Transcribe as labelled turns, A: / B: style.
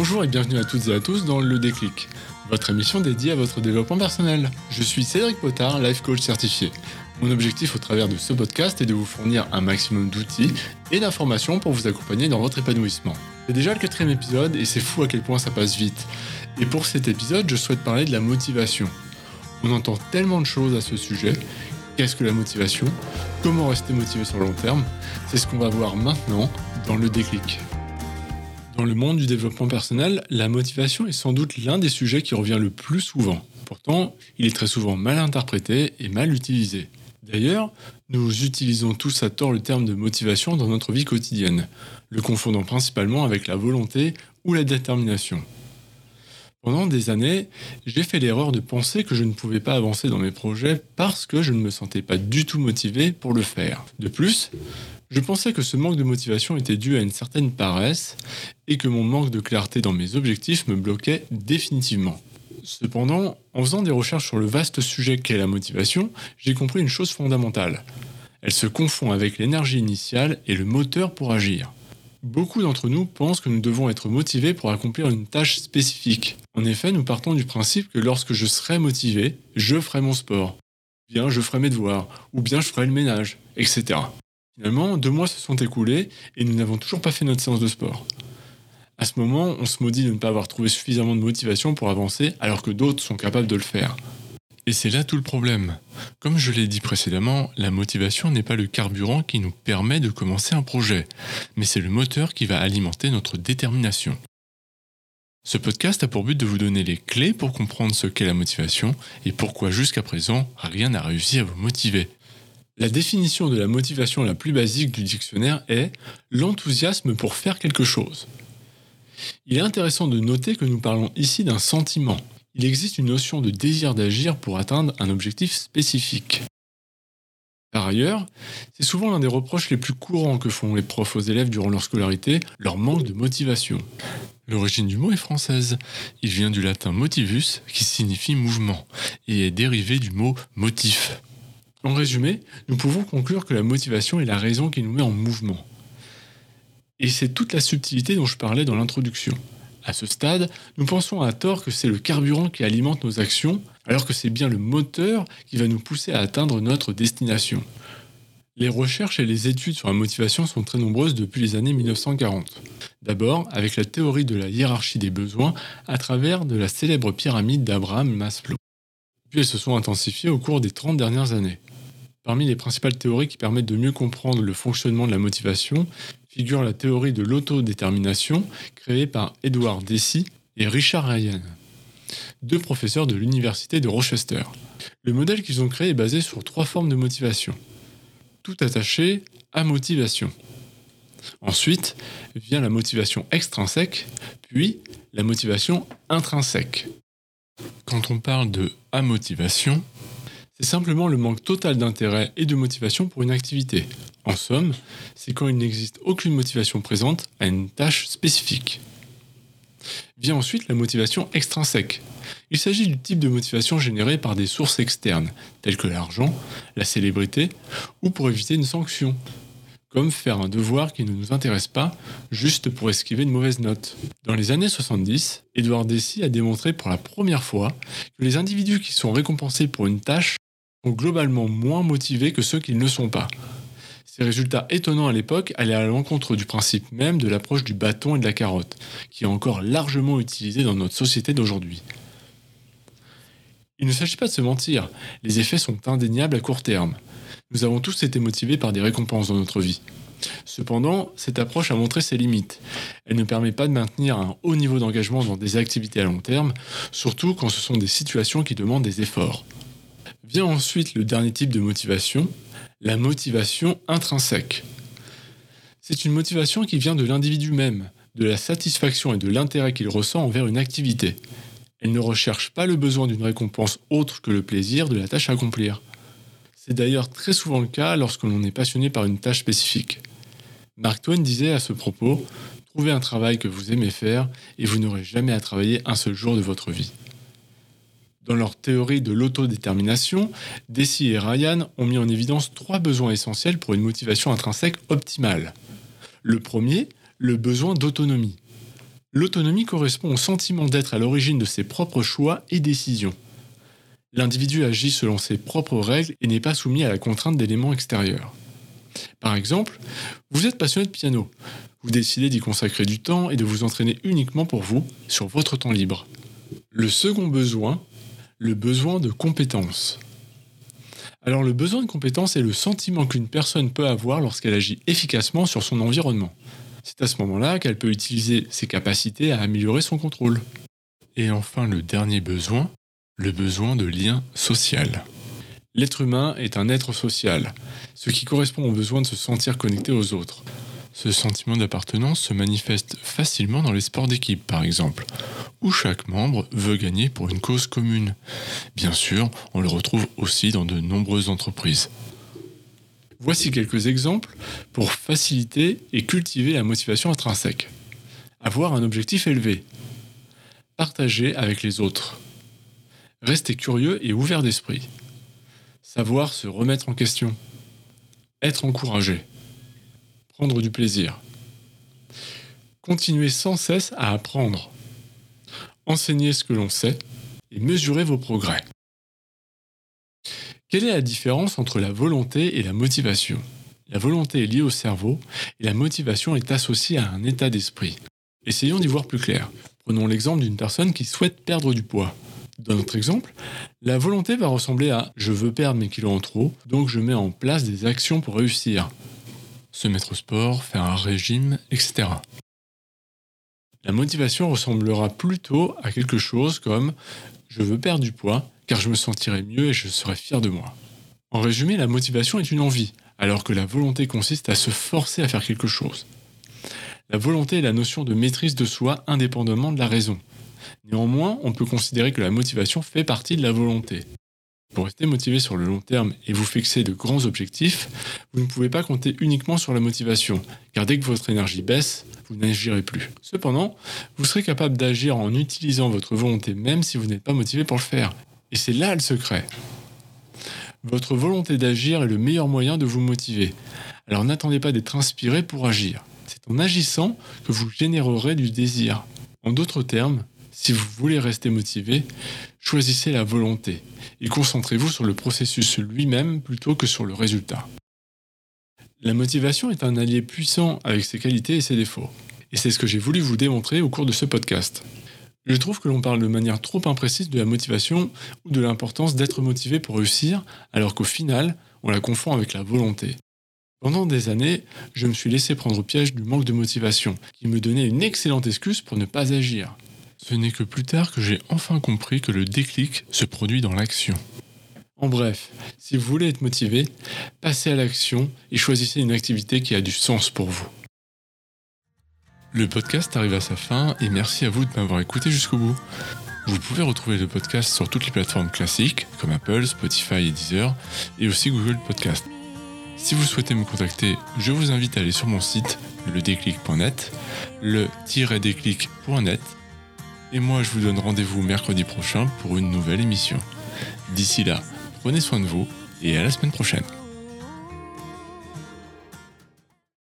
A: Bonjour et bienvenue à toutes et à tous dans Le Déclic, votre émission dédiée à votre développement personnel. Je suis Cédric Potard, life coach certifié. Mon objectif au travers de ce podcast est de vous fournir un maximum d'outils et d'informations pour vous accompagner dans votre épanouissement. C'est déjà le quatrième épisode et c'est fou à quel point ça passe vite. Et pour cet épisode, je souhaite parler de la motivation. On entend tellement de choses à ce sujet. Qu'est-ce que la motivation? Comment rester motivé sur le long terme? C'est ce qu'on va voir maintenant dans le déclic. Dans le monde du développement personnel, la motivation est sans doute l'un des sujets qui revient le plus souvent. Pourtant, il est très souvent mal interprété et mal utilisé. D'ailleurs, nous utilisons tous à tort le terme de motivation dans notre vie quotidienne, le confondant principalement avec la volonté ou la détermination. Pendant des années, j'ai fait l'erreur de penser que je ne pouvais pas avancer dans mes projets parce que je ne me sentais pas du tout motivé pour le faire. De plus, je pensais que ce manque de motivation était dû à une certaine paresse et que mon manque de clarté dans mes objectifs me bloquait définitivement. Cependant, en faisant des recherches sur le vaste sujet qu'est la motivation, j'ai compris une chose fondamentale. Elle se confond avec l'énergie initiale et le moteur pour agir. Beaucoup d'entre nous pensent que nous devons être motivés pour accomplir une tâche spécifique. En effet, nous partons du principe que lorsque je serai motivé, je ferai mon sport, bien je ferai mes devoirs, ou bien je ferai le ménage, etc. Finalement, deux mois se sont écoulés et nous n'avons toujours pas fait notre séance de sport. À ce moment, on se maudit de ne pas avoir trouvé suffisamment de motivation pour avancer alors que d'autres sont capables de le faire. Et c'est là tout le problème. Comme je l'ai dit précédemment, la motivation n'est pas le carburant qui nous permet de commencer un projet, mais c'est le moteur qui va alimenter notre détermination. Ce podcast a pour but de vous donner les clés pour comprendre ce qu'est la motivation et pourquoi jusqu'à présent rien n'a réussi à vous motiver. La définition de la motivation la plus basique du dictionnaire est l'enthousiasme pour faire quelque chose. Il est intéressant de noter que nous parlons ici d'un sentiment. Il existe une notion de désir d'agir pour atteindre un objectif spécifique. Par ailleurs, c'est souvent l'un des reproches les plus courants que font les profs aux élèves durant leur scolarité, leur manque de motivation. L'origine du mot est française. Il vient du latin motivus, qui signifie mouvement, et est dérivé du mot motif. En résumé, nous pouvons conclure que la motivation est la raison qui nous met en mouvement. Et c'est toute la subtilité dont je parlais dans l'introduction. À ce stade, nous pensons à tort que c'est le carburant qui alimente nos actions, alors que c'est bien le moteur qui va nous pousser à atteindre notre destination. Les recherches et les études sur la motivation sont très nombreuses depuis les années 1940. D'abord avec la théorie de la hiérarchie des besoins à travers de la célèbre pyramide d'Abraham Maslow. Puis elles se sont intensifiées au cours des 30 dernières années. Parmi les principales théories qui permettent de mieux comprendre le fonctionnement de la motivation figure la théorie de l'autodétermination créée par Edward Deci et Richard Ryan, deux professeurs de l'université de Rochester. Le modèle qu'ils ont créé est basé sur trois formes de motivation, tout attaché à motivation. Ensuite vient la motivation extrinsèque, puis la motivation intrinsèque. Quand on parle de amotivation, c'est simplement le manque total d'intérêt et de motivation pour une activité. En somme, c'est quand il n'existe aucune motivation présente à une tâche spécifique. Vient ensuite la motivation extrinsèque. Il s'agit du type de motivation générée par des sources externes, telles que l'argent, la célébrité, ou pour éviter une sanction, comme faire un devoir qui ne nous intéresse pas, juste pour esquiver une mauvaise note. Dans les années 70, Edward Deci a démontré pour la première fois que les individus qui sont récompensés pour une tâche sont globalement moins motivés que ceux qui ne le sont pas. Ces résultats étonnants à l'époque allaient à l'encontre du principe même de l'approche du bâton et de la carotte, qui est encore largement utilisé dans notre société d'aujourd'hui. Il ne s'agit pas de se mentir, les effets sont indéniables à court terme. Nous avons tous été motivés par des récompenses dans notre vie. Cependant, cette approche a montré ses limites. Elle ne permet pas de maintenir un haut niveau d'engagement dans des activités à long terme, surtout quand ce sont des situations qui demandent des efforts. Vient ensuite le dernier type de motivation, la motivation intrinsèque. C'est une motivation qui vient de l'individu même, de la satisfaction et de l'intérêt qu'il ressent envers une activité. Elle ne recherche pas le besoin d'une récompense autre que le plaisir de la tâche à accomplir. C'est d'ailleurs très souvent le cas lorsque l'on est passionné par une tâche spécifique. Mark Twain disait à ce propos Trouvez un travail que vous aimez faire et vous n'aurez jamais à travailler un seul jour de votre vie. Dans leur théorie de l'autodétermination, Deci et Ryan ont mis en évidence trois besoins essentiels pour une motivation intrinsèque optimale. Le premier, le besoin d'autonomie. L'autonomie correspond au sentiment d'être à l'origine de ses propres choix et décisions. L'individu agit selon ses propres règles et n'est pas soumis à la contrainte d'éléments extérieurs. Par exemple, vous êtes passionné de piano. Vous décidez d'y consacrer du temps et de vous entraîner uniquement pour vous, sur votre temps libre. Le second besoin, le besoin de compétence. Alors le besoin de compétence est le sentiment qu'une personne peut avoir lorsqu'elle agit efficacement sur son environnement. C'est à ce moment-là qu'elle peut utiliser ses capacités à améliorer son contrôle. Et enfin le dernier besoin, le besoin de lien social. L'être humain est un être social, ce qui correspond au besoin de se sentir connecté aux autres. Ce sentiment d'appartenance se manifeste facilement dans les sports d'équipe, par exemple, où chaque membre veut gagner pour une cause commune. Bien sûr, on le retrouve aussi dans de nombreuses entreprises. Voici quelques exemples pour faciliter et cultiver la motivation intrinsèque. Avoir un objectif élevé. Partager avec les autres. Rester curieux et ouvert d'esprit. Savoir se remettre en question. Être encouragé prendre du plaisir. Continuez sans cesse à apprendre. Enseignez ce que l'on sait et mesurez vos progrès. Quelle est la différence entre la volonté et la motivation? La volonté est liée au cerveau et la motivation est associée à un état d'esprit. Essayons d'y voir plus clair. Prenons l'exemple d'une personne qui souhaite perdre du poids. Dans notre exemple, la volonté va ressembler à je veux perdre mes kilos en trop, donc je mets en place des actions pour réussir se mettre au sport, faire un régime, etc. La motivation ressemblera plutôt à quelque chose comme je veux perdre du poids car je me sentirai mieux et je serai fier de moi. En résumé, la motivation est une envie, alors que la volonté consiste à se forcer à faire quelque chose. La volonté est la notion de maîtrise de soi indépendamment de la raison. Néanmoins, on peut considérer que la motivation fait partie de la volonté. Pour rester motivé sur le long terme et vous fixer de grands objectifs, vous ne pouvez pas compter uniquement sur la motivation, car dès que votre énergie baisse, vous n'agirez plus. Cependant, vous serez capable d'agir en utilisant votre volonté même si vous n'êtes pas motivé pour le faire. Et c'est là le secret. Votre volonté d'agir est le meilleur moyen de vous motiver. Alors n'attendez pas d'être inspiré pour agir. C'est en agissant que vous générerez du désir. En d'autres termes, si vous voulez rester motivé, choisissez la volonté et concentrez-vous sur le processus lui-même plutôt que sur le résultat. La motivation est un allié puissant avec ses qualités et ses défauts. Et c'est ce que j'ai voulu vous démontrer au cours de ce podcast. Je trouve que l'on parle de manière trop imprécise de la motivation ou de l'importance d'être motivé pour réussir, alors qu'au final, on la confond avec la volonté. Pendant des années, je me suis laissé prendre au piège du manque de motivation, qui me donnait une excellente excuse pour ne pas agir. Ce n'est que plus tard que j'ai enfin compris que le déclic se produit dans l'action. En bref, si vous voulez être motivé, passez à l'action et choisissez une activité qui a du sens pour vous. Le podcast arrive à sa fin et merci à vous de m'avoir écouté jusqu'au bout. Vous pouvez retrouver le podcast sur toutes les plateformes classiques comme Apple, Spotify et Deezer et aussi Google Podcast. Si vous souhaitez me contacter, je vous invite à aller sur mon site ledéclic.net, le-déclic.net et moi, je vous donne rendez-vous mercredi prochain pour une nouvelle émission. D'ici là, prenez soin de vous et à la semaine prochaine.